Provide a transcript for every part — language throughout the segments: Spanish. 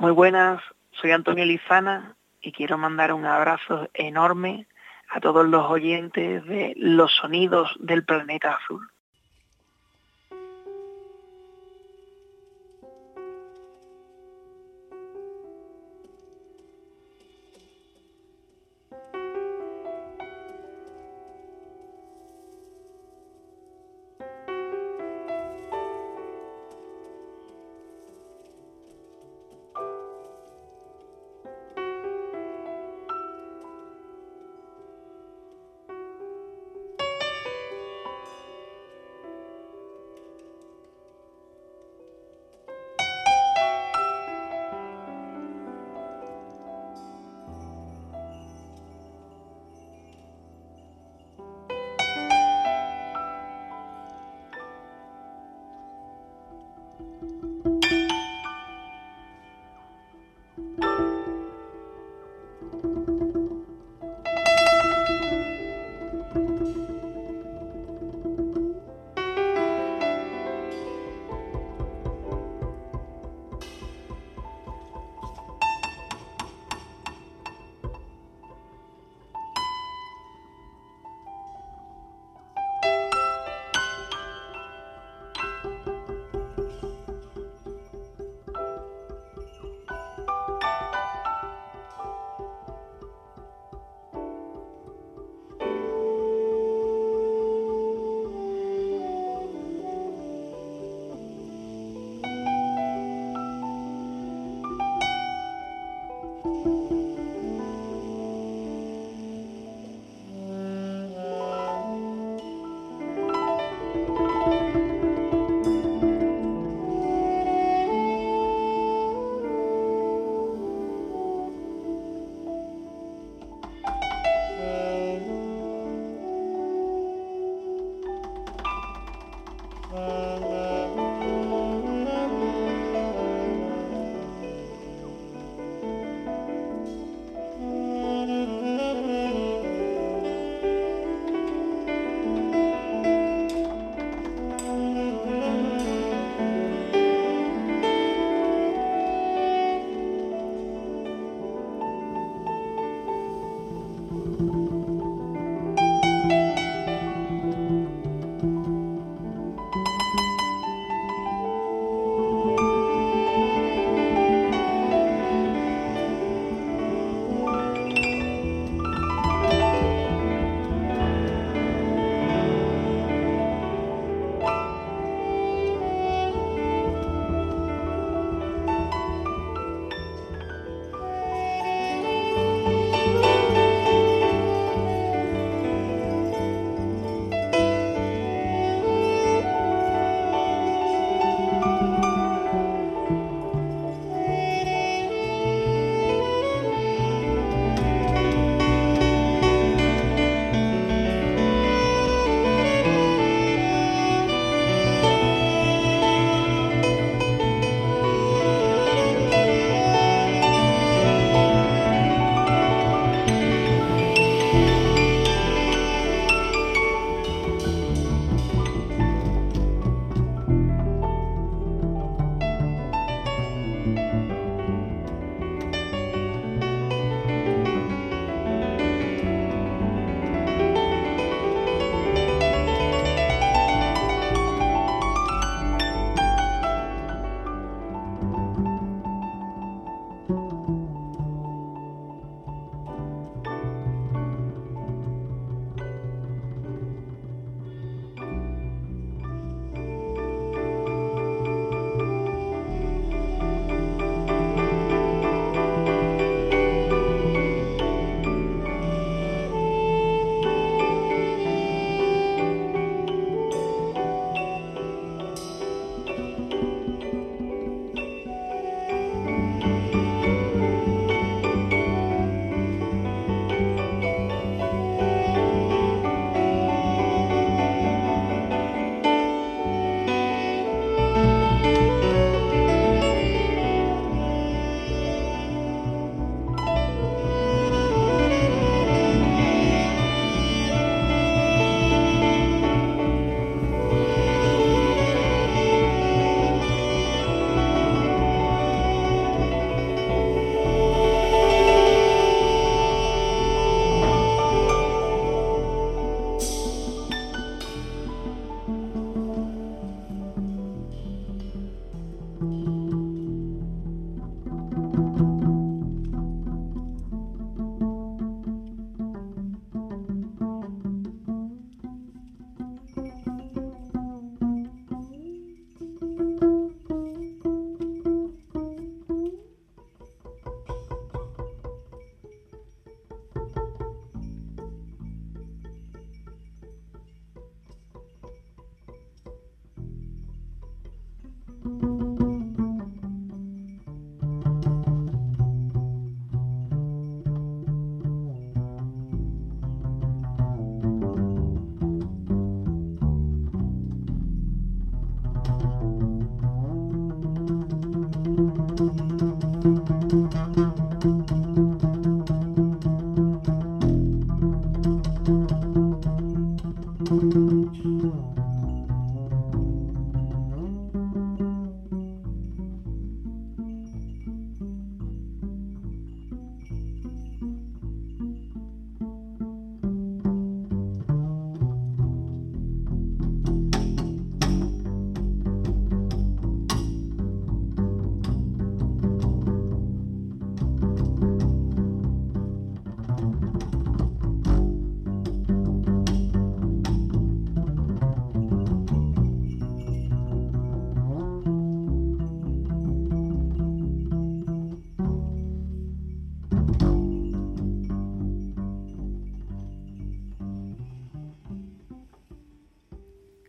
Muy buenas, soy Antonio Lizana y quiero mandar un abrazo enorme a todos los oyentes de Los Sonidos del Planeta Azul.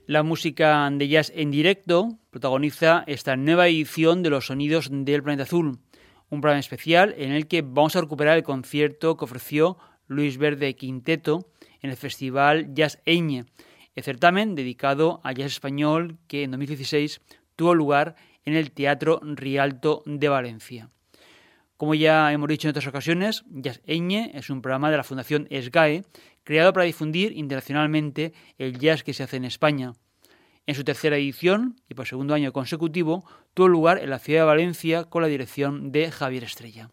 La música de jazz en directo protagoniza esta nueva edición de los sonidos del planeta azul, un programa especial en el que vamos a recuperar el concierto que ofreció Luis Verde Quinteto en el Festival Jazz Eñe, el certamen dedicado al jazz español que en 2016 tuvo lugar en el Teatro Rialto de Valencia. Como ya hemos dicho en otras ocasiones, Jazz Eñe es un programa de la Fundación SGAE creado para difundir internacionalmente el jazz que se hace en España. En su tercera edición, y por segundo año consecutivo, tuvo lugar en la ciudad de Valencia con la dirección de Javier Estrella.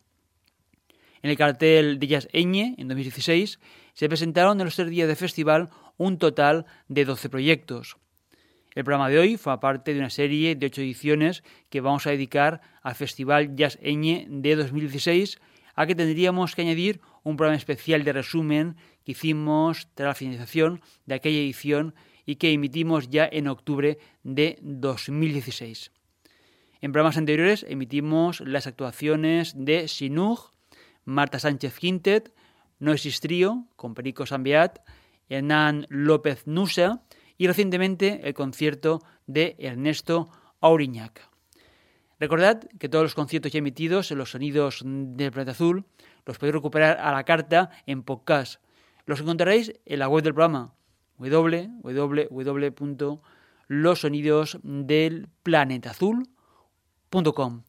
En el cartel de Jazz Eñe, en 2016, se presentaron en los tres días de festival un total de 12 proyectos. El programa de hoy fue parte de una serie de ocho ediciones que vamos a dedicar al Festival Jazz Eñe de 2016, a que tendríamos que añadir un programa especial de resumen que hicimos tras la finalización de aquella edición y que emitimos ya en octubre de 2016. En programas anteriores emitimos las actuaciones de Sinug, Marta Sánchez Quintet, Noesis Trío, con Perico Sambeat, Hernán López Nusa y recientemente el concierto de Ernesto Auriñac. Recordad que todos los conciertos ya emitidos en los sonidos del planeta azul los podéis recuperar a la carta en podcast los encontraréis en la web del programa www.losonidosdelplanetazul.com.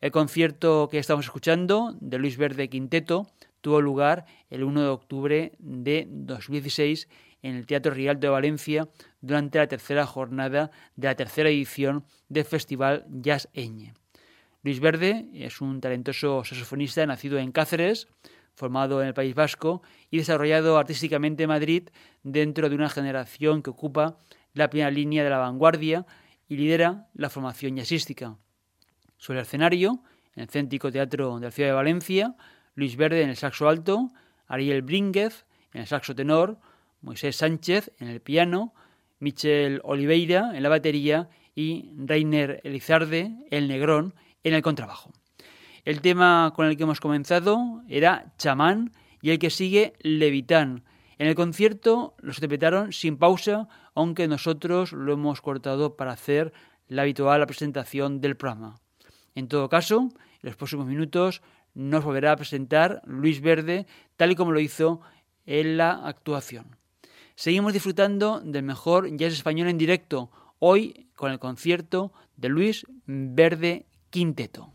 El concierto que estamos escuchando de Luis Verde Quinteto tuvo lugar el 1 de octubre de 2016 en el Teatro Real de Valencia durante la tercera jornada de la tercera edición del Festival Jazz Eñe. Luis Verde es un talentoso saxofonista nacido en Cáceres, formado en el País Vasco y desarrollado artísticamente en Madrid dentro de una generación que ocupa la primera línea de la vanguardia y lidera la formación jazzística. Sobre el escenario, en el Céntrico Teatro de la Ciudad de Valencia, Luis Verde en el saxo alto, Ariel Brínguez en el saxo tenor, Moisés Sánchez en el piano, Michel Oliveira en la batería y Reiner Elizarde, el negrón, en el contrabajo. El tema con el que hemos comenzado era Chamán y el que sigue Levitán. En el concierto los interpretaron sin pausa, aunque nosotros lo hemos cortado para hacer la habitual presentación del programa. En todo caso, en los próximos minutos nos volverá a presentar Luis Verde, tal y como lo hizo en la actuación. Seguimos disfrutando del mejor jazz español en directo, hoy con el concierto de Luis Verde Quinteto.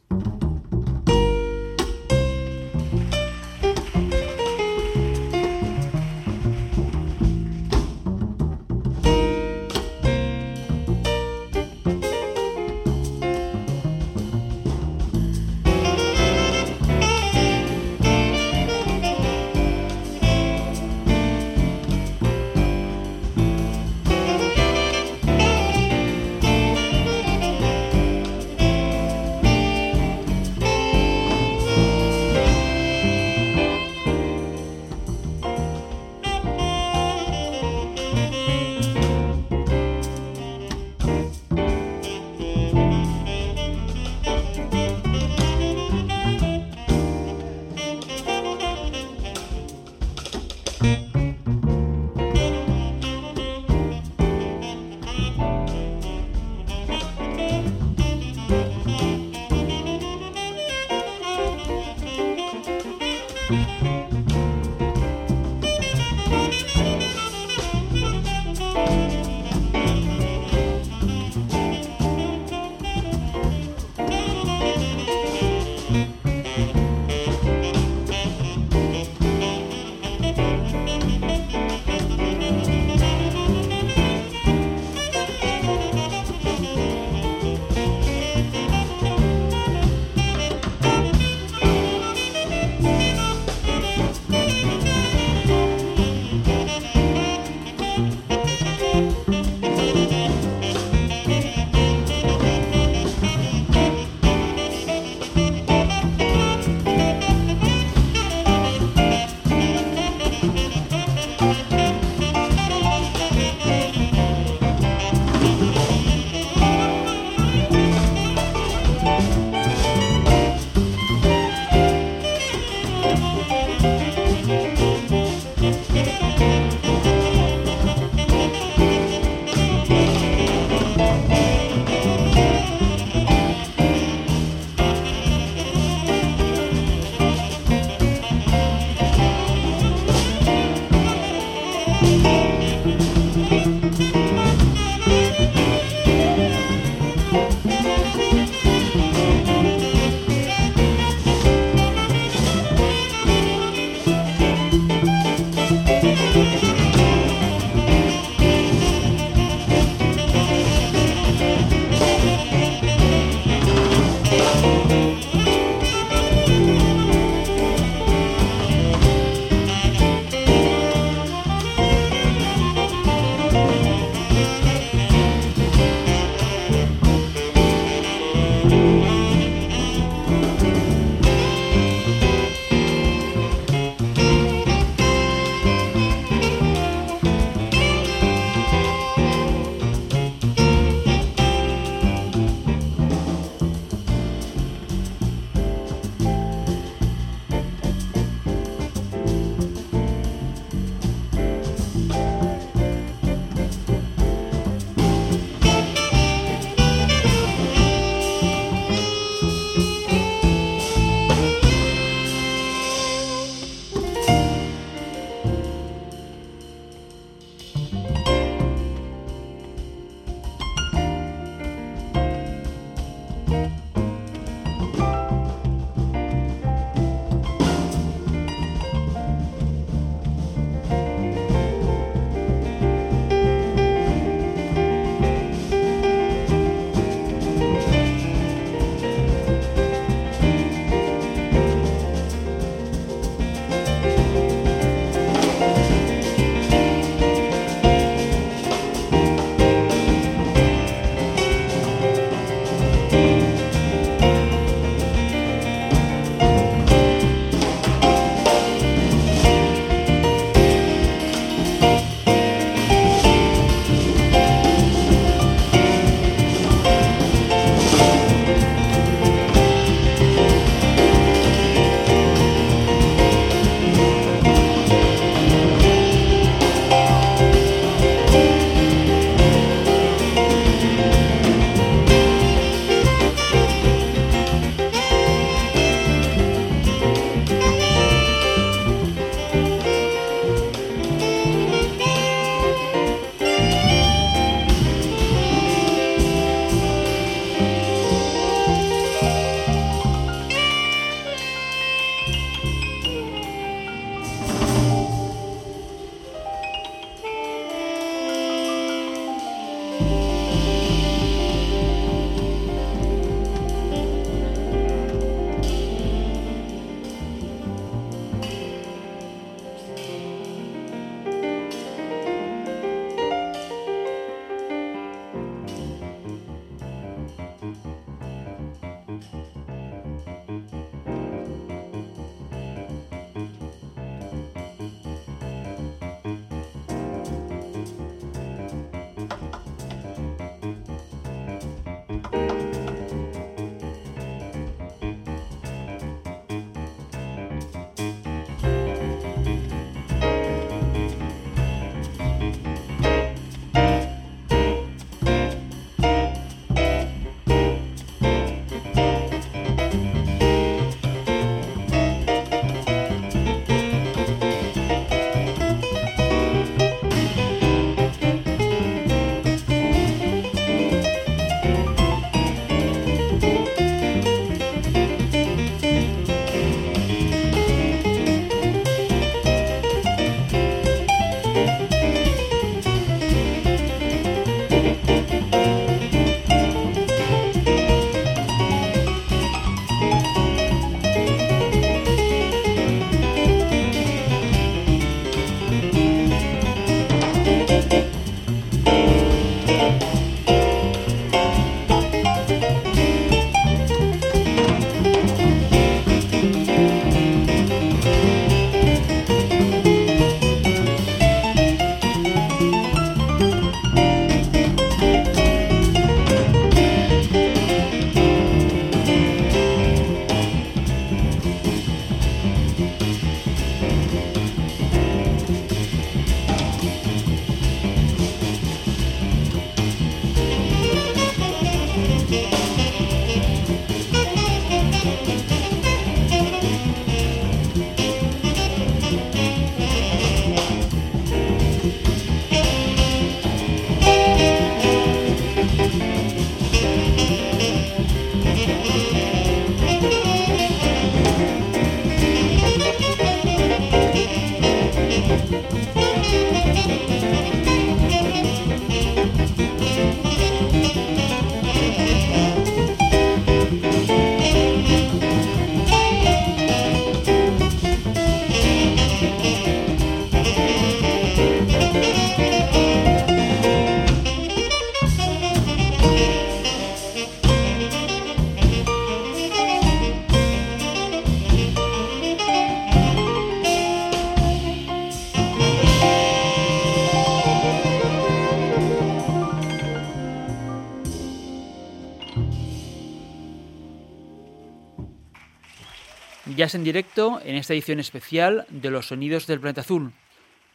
En directo en esta edición especial de Los Sonidos del Planeta Azul.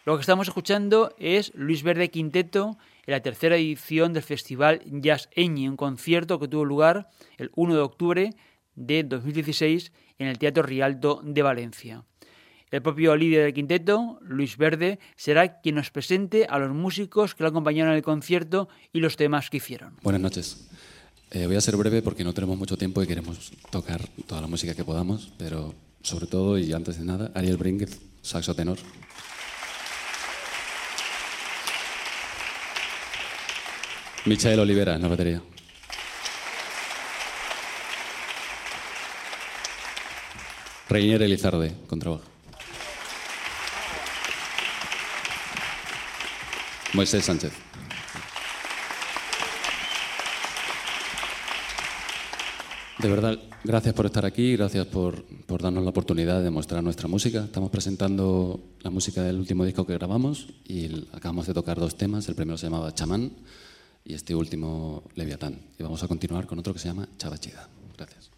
Lo que estamos escuchando es Luis Verde Quinteto en la tercera edición del Festival Jazz Eñi, un concierto que tuvo lugar el 1 de octubre de 2016 en el Teatro Rialto de Valencia. El propio líder del quinteto, Luis Verde, será quien nos presente a los músicos que lo acompañaron en el concierto y los temas que hicieron. Buenas noches. Eh, voy a ser breve porque no tenemos mucho tiempo y queremos tocar toda la música que podamos, pero sobre todo y antes de nada, Ariel Brinket, saxo tenor. Michael Olivera en la batería. Reinier Elizarde, contrabajo. Moisés Sánchez. De verdad, gracias por estar aquí, gracias por, por, darnos la oportunidad de mostrar nuestra música. Estamos presentando la música del último disco que grabamos y acabamos de tocar dos temas. El primero se llamaba Chamán y este último Leviatán. Y vamos a continuar con otro que se llama Chavachida. Gracias.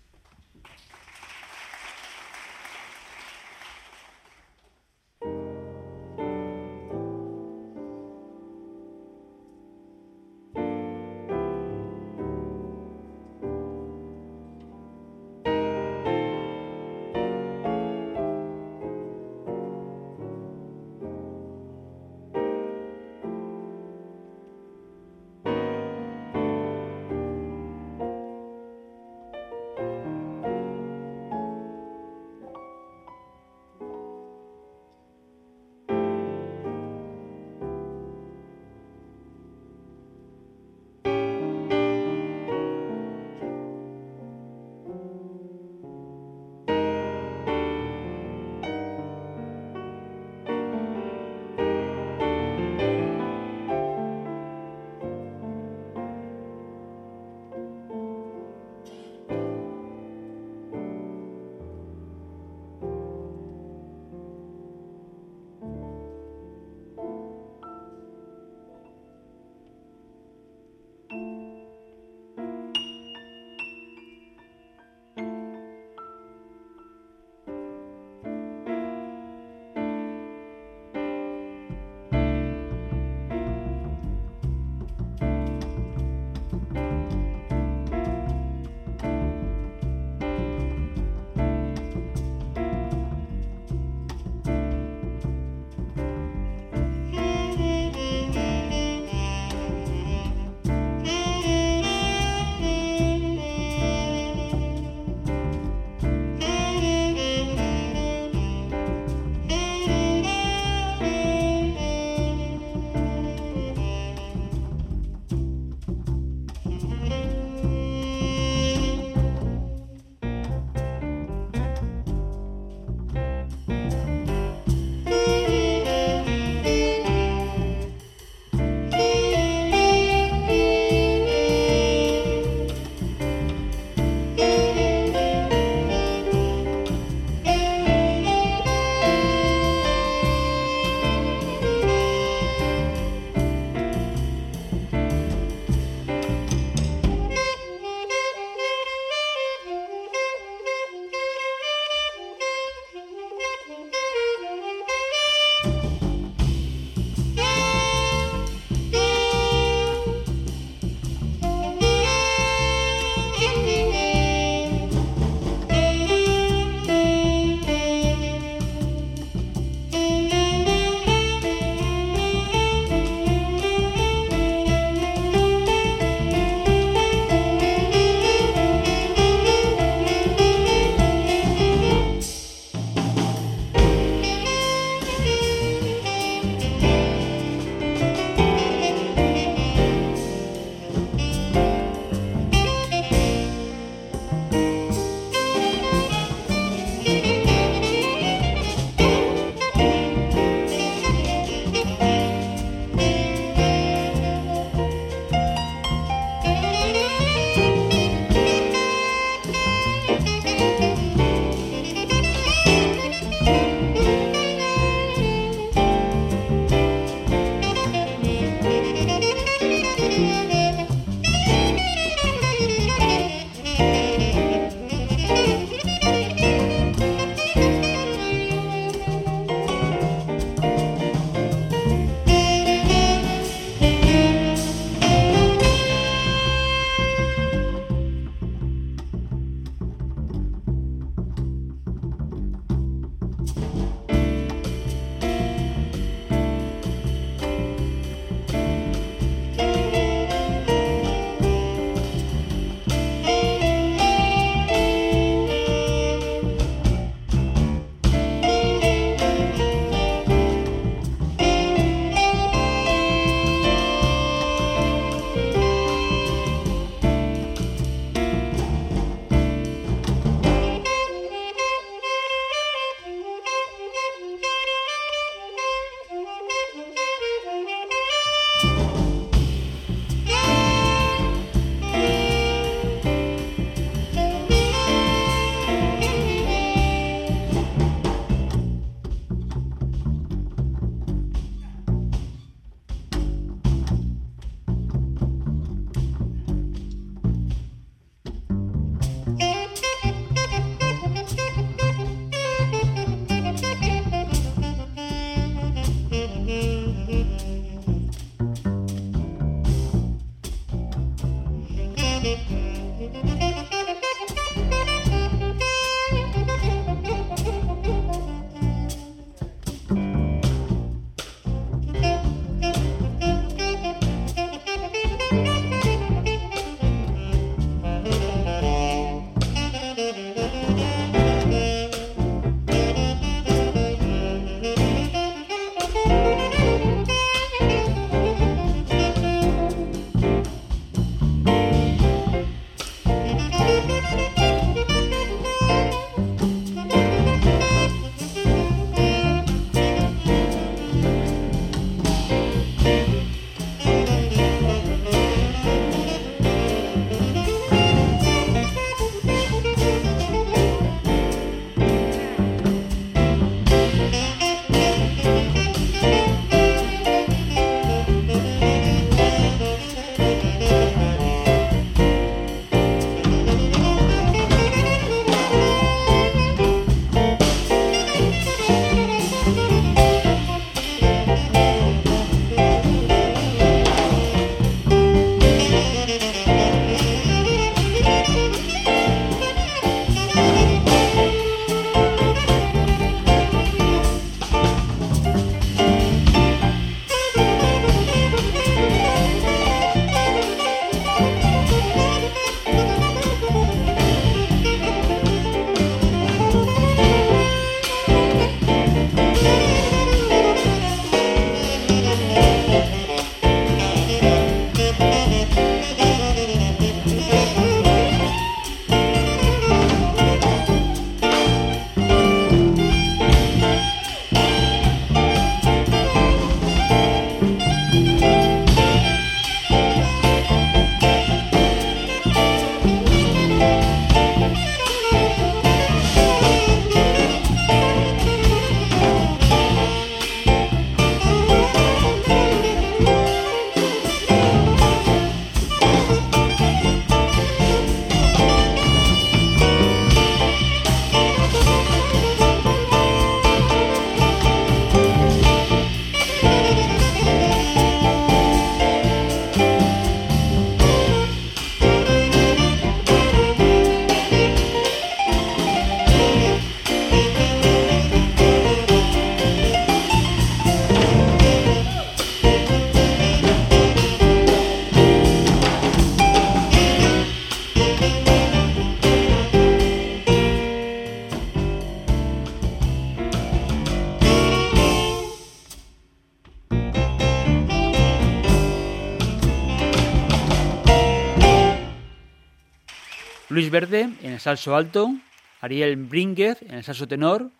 En el salso alto, Ariel Brínguez en el salso tenor,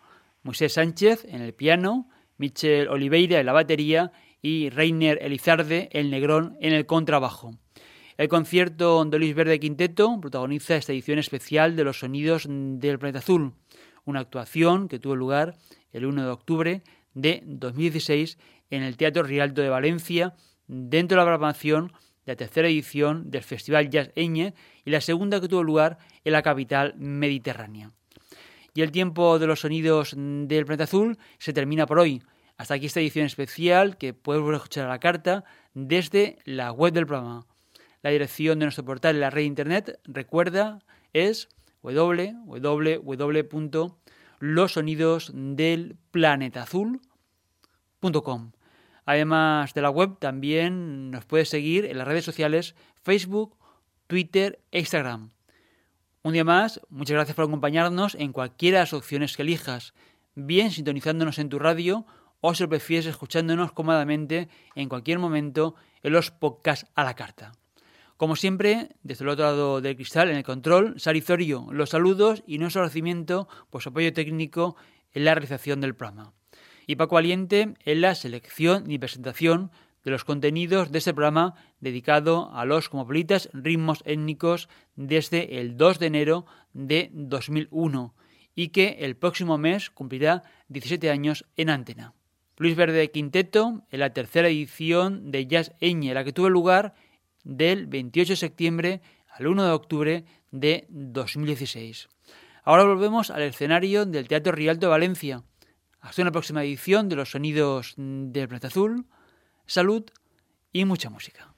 Moisés Sánchez en el piano, Michel Oliveira en la batería y Reiner Elizarde, el negrón, en el contrabajo. El concierto de Luis Verde Quinteto protagoniza esta edición especial de los sonidos del planeta azul, una actuación que tuvo lugar el 1 de octubre de 2016 en el Teatro Rialto de Valencia, dentro de la programación la tercera edición del Festival Jazz Eñe y la segunda que tuvo lugar en la capital mediterránea. Y el tiempo de los sonidos del planeta azul se termina por hoy. Hasta aquí esta edición especial que puedes escuchar a la carta desde la web del programa. La dirección de nuestro portal en la red internet, recuerda, es www.losonidosdelplanetazul.com. Además de la web, también nos puedes seguir en las redes sociales Facebook, Twitter e Instagram. Un día más, muchas gracias por acompañarnos en cualquiera de las opciones que elijas, bien sintonizándonos en tu radio o si lo prefieres escuchándonos cómodamente en cualquier momento en los podcasts a la carta. Como siempre, desde el otro lado del cristal, en el control, Sarizorio, los saludos y nuestro agradecimiento por su apoyo técnico en la realización del programa. Y Paco Aliente en la selección y presentación de los contenidos de este programa dedicado a los cosmopolitas ritmos étnicos desde el 2 de enero de 2001 y que el próximo mes cumplirá 17 años en antena. Luis Verde Quinteto en la tercera edición de Jazz Eñe, la que tuvo lugar del 28 de septiembre al 1 de octubre de 2016. Ahora volvemos al escenario del Teatro Rialto de Valencia. Hasta una próxima edición de los sonidos del planeta azul. Salud y mucha música.